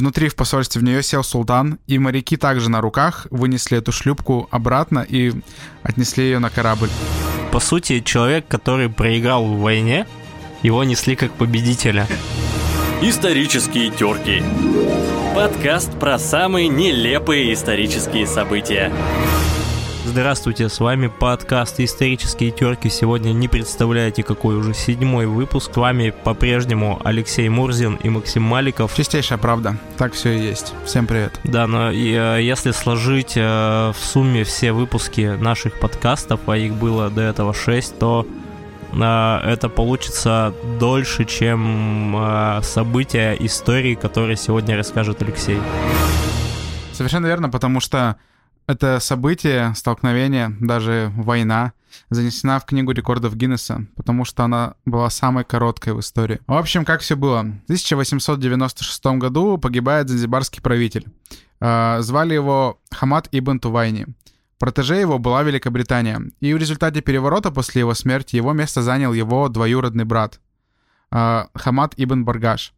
Внутри в посольстве в нее сел султан, и моряки также на руках вынесли эту шлюпку обратно и отнесли ее на корабль. По сути, человек, который проиграл в войне, его несли как победителя. Исторические терки. Подкаст про самые нелепые исторические события. Здравствуйте, с вами подкаст «Исторические терки». Сегодня не представляете, какой уже седьмой выпуск. С вами по-прежнему Алексей Мурзин и Максим Маликов. Чистейшая правда. Так все и есть. Всем привет. Да, но э, если сложить э, в сумме все выпуски наших подкастов, а их было до этого шесть, то э, это получится дольше, чем события истории, которые сегодня расскажет Алексей. Совершенно верно, потому что это событие, столкновение, даже война, занесена в книгу рекордов Гиннесса, потому что она была самой короткой в истории. В общем, как все было. В 1896 году погибает занзибарский правитель. А, звали его Хамад Ибн Тувайни. Протеже его была Великобритания. И в результате переворота после его смерти его место занял его двоюродный брат а, Хамад Ибн Баргаш.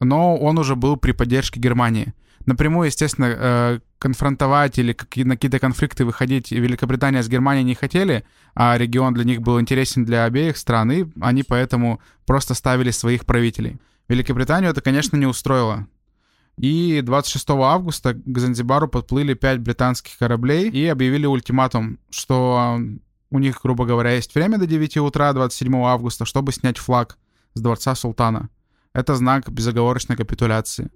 Но он уже был при поддержке Германии. Напрямую, естественно, э, конфронтовать или на какие-то конфликты выходить Великобритания с Германией не хотели, а регион для них был интересен для обеих стран, и они поэтому просто ставили своих правителей. Великобританию это, конечно, не устроило. И 26 августа к Занзибару подплыли пять британских кораблей и объявили ультиматум, что у них, грубо говоря, есть время до 9 утра 27 августа, чтобы снять флаг с дворца султана. Это знак безоговорочной капитуляции.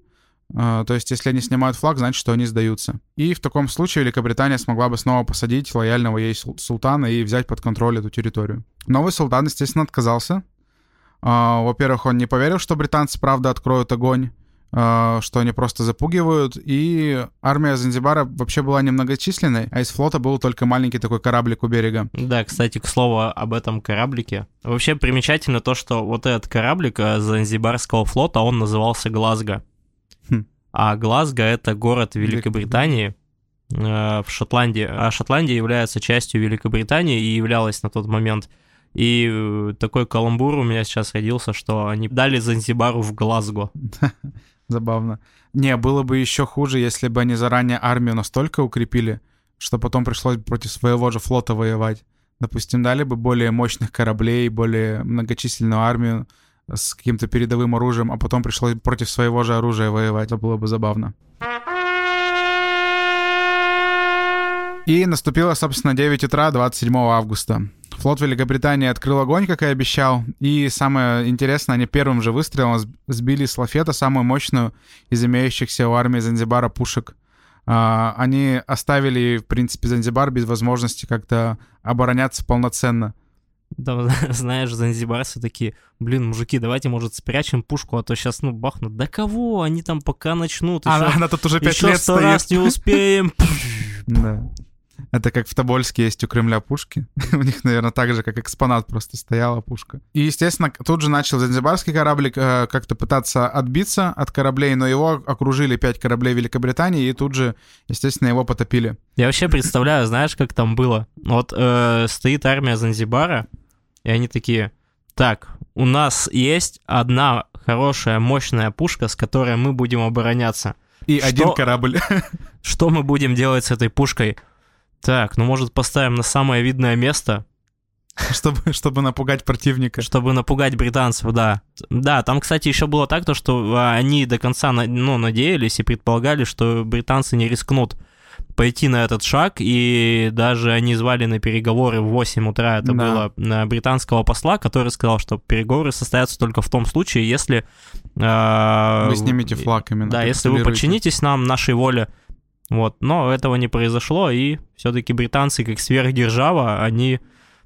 А, то есть, если они снимают флаг, значит, что они сдаются. И в таком случае Великобритания смогла бы снова посадить лояльного ей султана и взять под контроль эту территорию. Новый султан, естественно, отказался. А, во-первых, он не поверил, что британцы правда откроют огонь, а, что они просто запугивают. И армия Занзибара вообще была немногочисленной, а из флота был только маленький такой кораблик у берега. Да, кстати, к слову об этом кораблике. Вообще примечательно то, что вот этот кораблик э, Занзибарского флота, он назывался Глазго. А Глазго — это город Великобритании, э, в Шотландии. А Шотландия является частью Великобритании и являлась на тот момент. И э, такой каламбур у меня сейчас родился, что они дали Занзибару в Глазго. Забавно. Не, было бы еще хуже, если бы они заранее армию настолько укрепили, что потом пришлось бы против своего же флота воевать. Допустим, дали бы более мощных кораблей, более многочисленную армию, с каким-то передовым оружием, а потом пришлось против своего же оружия воевать. Это было бы забавно. И наступило, собственно, 9 утра 27 августа. Флот Великобритании открыл огонь, как и обещал. И самое интересное, они первым же выстрелом сбили с лафета самую мощную из имеющихся у армии Занзибара пушек. А, они оставили, в принципе, Занзибар без возможности как-то обороняться полноценно. Да, знаешь, занзибарцы такие, блин, мужики, давайте, может, спрячем пушку, а то сейчас, ну, бахнут. Да кого? Они там пока начнут. Еще, она, она тут уже пять лет стоит. раз не успеем. Да. Это как в Тобольске есть у Кремля пушки. у них, наверное, так же, как экспонат просто стояла пушка. И, естественно, тут же начал Занзибарский кораблик э, как-то пытаться отбиться от кораблей, но его окружили пять кораблей Великобритании, и тут же, естественно, его потопили. Я вообще представляю, знаешь, как там было? Вот э, стоит армия Занзибара, и они такие, так, у нас есть одна хорошая, мощная пушка, с которой мы будем обороняться. И что, один корабль. Что мы будем делать с этой пушкой? Так, ну, может, поставим на самое видное место? Чтобы, чтобы напугать противника. Чтобы напугать британцев, да. Да, там, кстати, еще было так, то, что а, они до конца ну, надеялись и предполагали, что британцы не рискнут пойти на этот шаг, и даже они звали на переговоры в 8 утра, это да. было на британского посла, который сказал, что переговоры состоятся только в том случае, если... Э, вы снимете флаг именно. Да, если вы подчинитесь нам, нашей воле, вот, но этого не произошло, и все-таки британцы, как сверхдержава, они...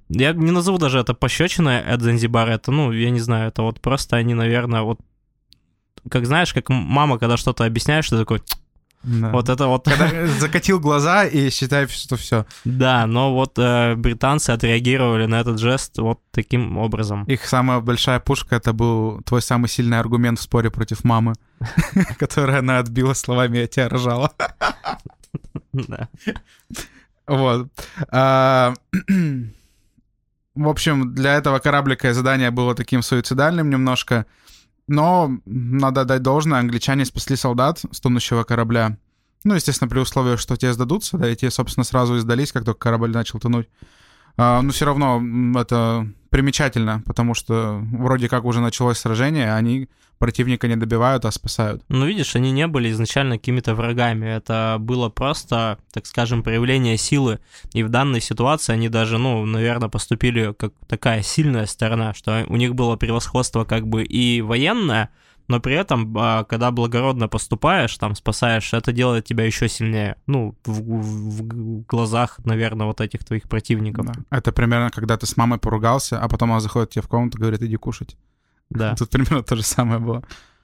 Я не назову даже это пощечиной от Занзибара, это, ну, я не знаю, это вот просто они, наверное, вот... Как знаешь, как мама, когда что-то объясняешь, что такой... Да. Вот это вот... Когда закатил глаза и считай, что все. Да, но вот э, британцы отреагировали на этот жест вот таким образом. Их самая большая пушка — это был твой самый сильный аргумент в споре против мамы, который она отбила словами «я тебя рожала». Да. Вот. А, в общем, для этого кораблика задание было таким суицидальным немножко. Но надо дать должное, англичане спасли солдат с тонущего корабля. Ну, естественно, при условии, что те сдадутся, да, и те, собственно, сразу и сдались, как только корабль начал тонуть. А, но все равно это примечательно, потому что вроде как уже началось сражение, а они противника не добивают, а спасают. Ну, видишь, они не были изначально какими-то врагами. Это было просто, так скажем, проявление силы. И в данной ситуации они даже, ну, наверное, поступили как такая сильная сторона, что у них было превосходство как бы и военное, но при этом, а, когда благородно поступаешь, там, спасаешь, это делает тебя еще сильнее. Ну, в, в, в глазах, наверное, вот этих твоих противников. Да. Это примерно, когда ты с мамой поругался, а потом она заходит тебе в комнату и говорит, иди кушать. Да. Тут примерно то же самое было.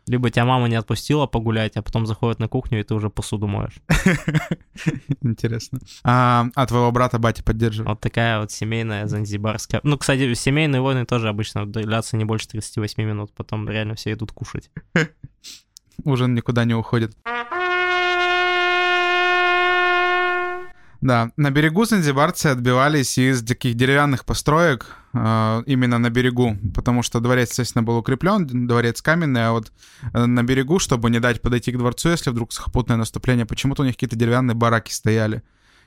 Либо тебя мама не отпустила погулять, а потом заходит на кухню, и ты уже посуду моешь. Интересно. А, а твоего брата батя поддерживает? Вот такая вот семейная занзибарская. Ну, кстати, семейные войны тоже обычно длятся не больше 38 минут, потом реально все идут кушать. Ужин никуда не уходит. Да, на берегу занзибарцы отбивались из таких деревянных построек, э, именно на берегу, потому что дворец, естественно, был укреплен, дворец каменный, а вот э, на берегу, чтобы не дать подойти к дворцу, если вдруг сухопутное наступление, почему-то у них какие-то деревянные бараки стояли.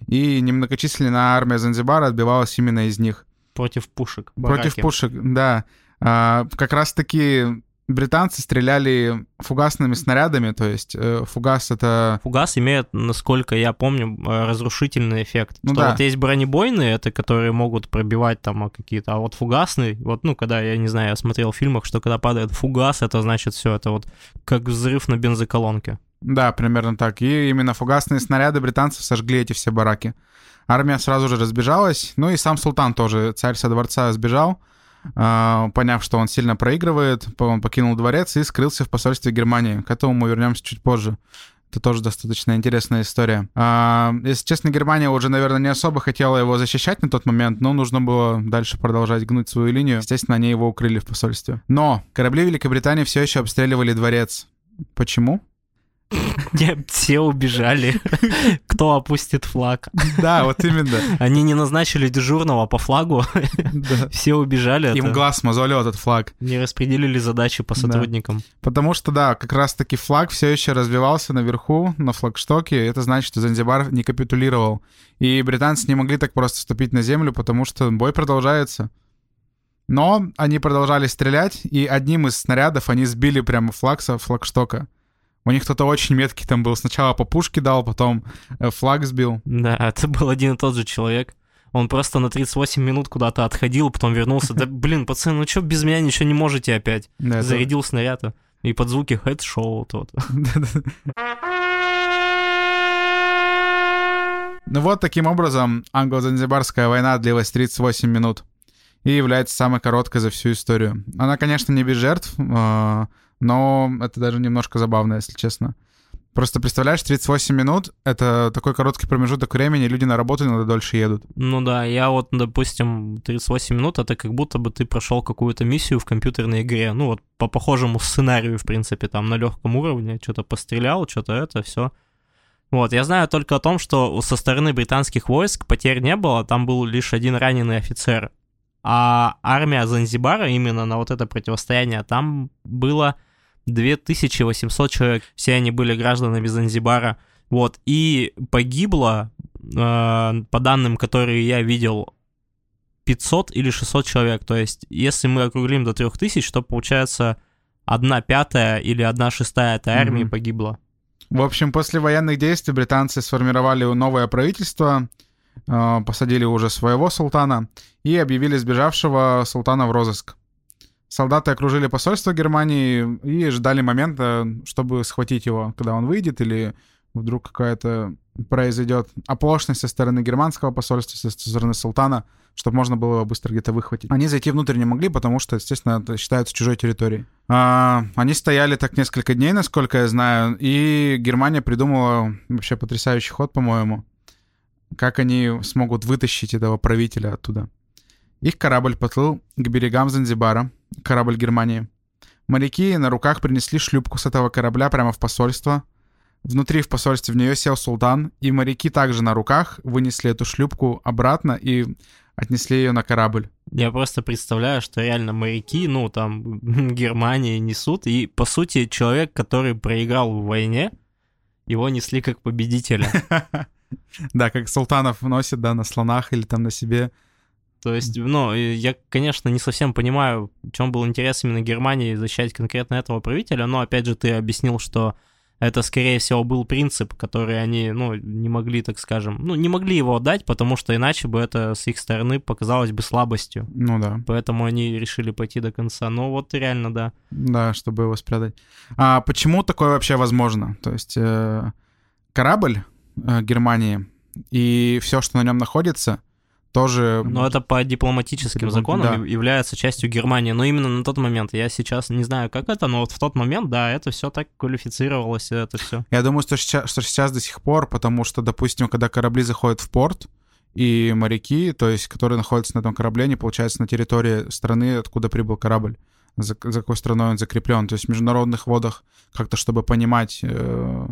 И немногочисленная армия Занзибара отбивалась именно из них. Против пушек. Бараки. Против пушек, да. А, как раз-таки британцы стреляли фугасными снарядами, то есть э, фугас это... Фугас имеет, насколько я помню, э, разрушительный эффект. Ну, что да. вот есть бронебойные, это которые могут пробивать там а, какие-то, а вот фугасный, вот, ну, когда, я не знаю, я смотрел в фильмах, что когда падает фугас, это значит все, это вот как взрыв на бензоколонке. Да, примерно так. И именно фугасные снаряды британцев сожгли эти все бараки. Армия сразу же разбежалась, ну и сам султан тоже, царь со дворца сбежал, поняв, что он сильно проигрывает, он покинул дворец и скрылся в посольстве Германии. К этому мы вернемся чуть позже. Это тоже достаточно интересная история. А, если честно, Германия уже, наверное, не особо хотела его защищать на тот момент, но нужно было дальше продолжать гнуть свою линию. Естественно, они его укрыли в посольстве. Но корабли Великобритании все еще обстреливали дворец. Почему? Все убежали. Кто опустит флаг? Да, вот именно. Они не назначили дежурного по флагу. Все убежали. Им глаз мозолил этот флаг. Не распределили задачи по сотрудникам. Потому что, да, как раз-таки флаг все еще развивался наверху, на флагштоке. Это значит, что Занзибар не капитулировал. И британцы не могли так просто вступить на землю, потому что бой продолжается. Но они продолжали стрелять, и одним из снарядов они сбили прямо флаг со флагштока. У них кто-то очень меткий там был. Сначала по пушке дал, потом э, флаг сбил. Да, это был один и тот же человек. Он просто на 38 минут куда-то отходил, потом вернулся. Да, блин, пацаны, ну что без меня ничего не можете опять? Да, Зарядил это... снаряд. И под звуки хэт-шоу тот. Ну вот таким образом англо-занзибарская война длилась 38 минут и является самой короткой за всю историю. Она, конечно, не без жертв, а, но это даже немножко забавно, если честно. Просто представляешь, 38 минут — это такой короткий промежуток времени, люди на работу иногда дольше едут. Ну да, я вот, допустим, 38 минут — это как будто бы ты прошел какую-то миссию в компьютерной игре, ну вот по похожему сценарию, в принципе, там на легком уровне, что-то пострелял, что-то это, все. Вот, я знаю только о том, что со стороны британских войск потерь не было, там был лишь один раненый офицер. А армия Занзибара именно на вот это противостояние, там было 2800 человек, все они были гражданами Занзибара. Вот, и погибло, э, по данным, которые я видел, 500 или 600 человек. То есть, если мы округлим до 3000, то получается одна пятая или одна шестая этой армии mm-hmm. погибла. В общем, после военных действий британцы сформировали новое правительство, э, посадили уже своего султана и объявили сбежавшего султана в розыск. Солдаты окружили посольство Германии и ждали момента, чтобы схватить его, когда он выйдет, или вдруг какая-то произойдет оплошность со стороны германского посольства, со стороны султана, чтобы можно было его быстро где-то выхватить. Они зайти внутрь не могли, потому что, естественно, это считается чужой территорией. А, они стояли так несколько дней, насколько я знаю, и Германия придумала вообще потрясающий ход, по-моему, как они смогут вытащить этого правителя оттуда. Их корабль поплыл к берегам Занзибара, корабль Германии. Моряки на руках принесли шлюпку с этого корабля прямо в посольство. Внутри в посольстве в нее сел султан, и моряки также на руках вынесли эту шлюпку обратно, и отнесли ее на корабль. Я просто представляю, что реально моряки, ну, там, Германии несут, и, по сути, человек, который проиграл в войне, его несли как победителя. Да, как султанов носят, да, на слонах или там на себе. То есть, ну, я, конечно, не совсем понимаю, в чем был интерес именно Германии защищать конкретно этого правителя, но, опять же, ты объяснил, что это, скорее всего, был принцип, который они, ну, не могли, так скажем, ну, не могли его отдать, потому что иначе бы это с их стороны показалось бы слабостью. Ну да. Поэтому они решили пойти до конца. Ну вот реально, да. Да, чтобы его спрятать. А почему такое вообще возможно? То есть э, корабль э, Германии и все, что на нем находится, тоже... Но это по дипломатическим Диплом... законам да. является частью Германии. Но именно на тот момент, я сейчас не знаю, как это, но вот в тот момент, да, это все так квалифицировалось, это все. Я думаю, что сейчас, что сейчас до сих пор, потому что, допустим, когда корабли заходят в порт, и моряки, то есть, которые находятся на этом корабле, они, получается, на территории страны, откуда прибыл корабль, за, за какой страной он закреплен. То есть в международных водах как-то, чтобы понимать, э,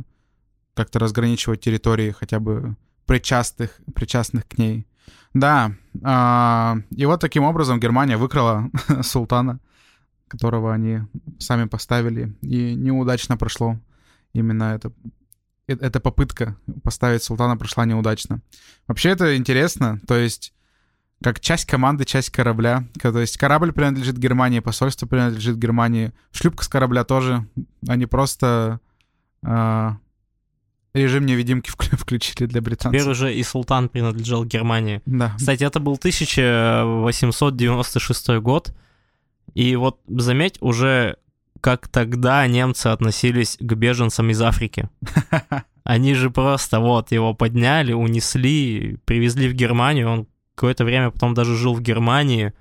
как-то разграничивать территории хотя бы причастных, причастных к ней. Да, а, и вот таким образом Германия выкрала султана, которого они сами поставили, и неудачно прошло именно это. Э, эта попытка поставить султана прошла неудачно. Вообще это интересно, то есть как часть команды, часть корабля. То есть корабль принадлежит Германии, посольство принадлежит Германии, шлюпка с корабля тоже. Они просто а, режим невидимки включили для британцев. Теперь уже и султан принадлежал Германии. Да. Кстати, это был 1896 год. И вот заметь, уже как тогда немцы относились к беженцам из Африки. Они же просто вот его подняли, унесли, привезли в Германию. Он какое-то время потом даже жил в Германии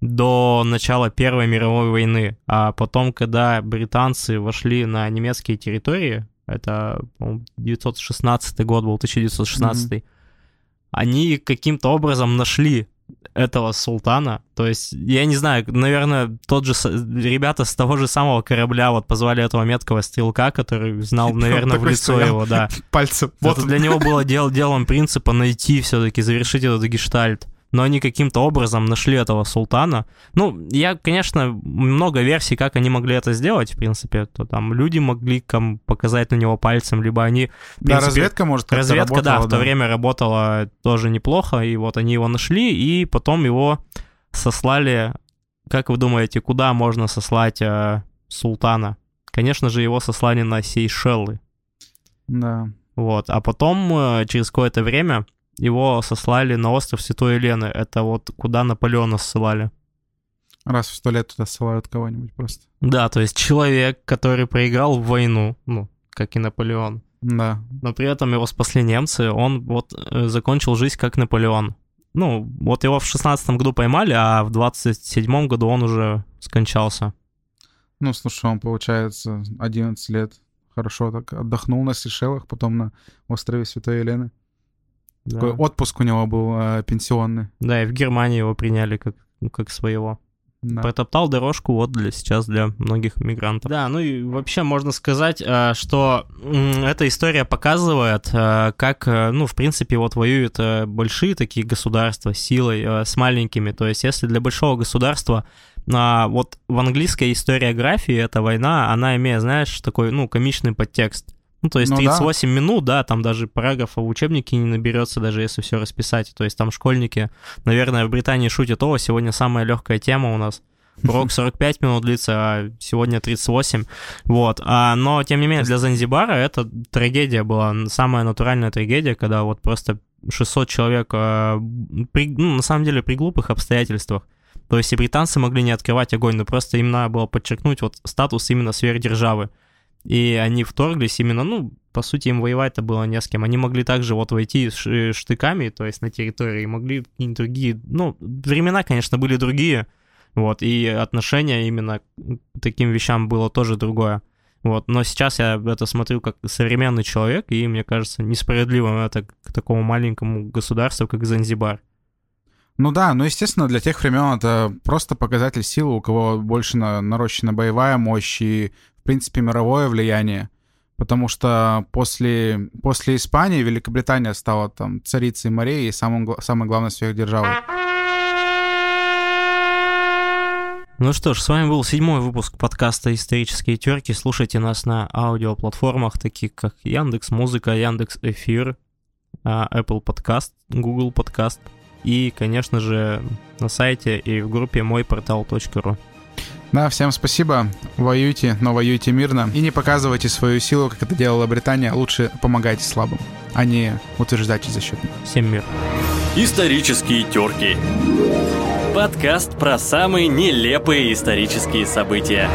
до начала Первой мировой войны. А потом, когда британцы вошли на немецкие территории, это, по 916 год был, 1916. Mm-hmm. Они каким-то образом нашли этого султана. То есть, я не знаю, наверное, тот же ребята с того же самого корабля вот позвали этого меткого стрелка, который знал, наверное, в лицо его, да. Пальцем. Вот для него было дел, делом принципа найти все-таки, завершить этот гештальт но они каким-то образом нашли этого султана. Ну, я, конечно, много версий, как они могли это сделать, в принципе, то там люди могли ком показать на него пальцем, либо они... Принципе, да, разведка, может, Разведка, работала, да, в то время работала тоже неплохо, и вот они его нашли, и потом его сослали... Как вы думаете, куда можно сослать э, султана? Конечно же, его сослали на Сейшелы. Да. Вот, а потом, э, через какое-то время, его сослали на остров Святой Елены. Это вот куда Наполеона ссылали. Раз в сто лет туда ссылают кого-нибудь просто. Да, то есть человек, который проиграл в войну, ну, как и Наполеон. Да. Но при этом его спасли немцы, он вот э, закончил жизнь как Наполеон. Ну, вот его в шестнадцатом году поймали, а в двадцать седьмом году он уже скончался. Ну, слушай, он, получается, 11 лет хорошо так отдохнул на Сейшелах, потом на острове Святой Елены. Да. Такой отпуск у него был э, пенсионный. Да, и в Германии его приняли как, ну, как своего. Да. Протоптал дорожку вот для сейчас для многих мигрантов. Да, ну и вообще можно сказать, э, что эта история показывает, э, как, э, ну, в принципе, вот воюют большие такие государства силой с маленькими. То есть, если для большого государства а вот в английской историографии эта война, она имеет, знаешь, такой, ну, комичный подтекст. Ну, то есть ну, 38 да. минут, да, там даже параграфа в учебнике не наберется, даже если все расписать. То есть там школьники, наверное, в Британии шутят, о, сегодня самая легкая тема у нас. Урок 45 минут длится, а сегодня 38. Вот. А, но, тем не менее, для Занзибара это трагедия была, самая натуральная трагедия, когда вот просто 600 человек, а, при, ну, на самом деле, при глупых обстоятельствах. То есть и британцы могли не открывать огонь, но просто им надо было подчеркнуть вот статус именно сверхдержавы. И они вторглись именно, ну, по сути, им воевать-то было не с кем. Они могли также вот войти штыками, то есть на территории, могли какие-нибудь другие... Ну, времена, конечно, были другие, вот, и отношение именно к таким вещам было тоже другое. Вот, но сейчас я это смотрю как современный человек, и мне кажется несправедливым это к такому маленькому государству, как Занзибар. Ну да, ну естественно, для тех времен это просто показатель силы, у кого больше на, нарощена боевая мощь и в принципе, мировое влияние. Потому что после, после Испании Великобритания стала там царицей морей и самым, самой главной сверхдержавой. Ну что ж, с вами был седьмой выпуск подкаста «Исторические терки». Слушайте нас на аудиоплатформах, таких как Яндекс Музыка, Яндекс Эфир, а, Apple Podcast, Google Podcast и, конечно же, на сайте и в группе мойпортал.ру. Да, всем спасибо. Воюйте, но воюйте мирно. И не показывайте свою силу, как это делала Британия. Лучше помогайте слабым, а не утверждайте за счет них. Всем мир. Исторические терки. Подкаст про самые нелепые исторические события.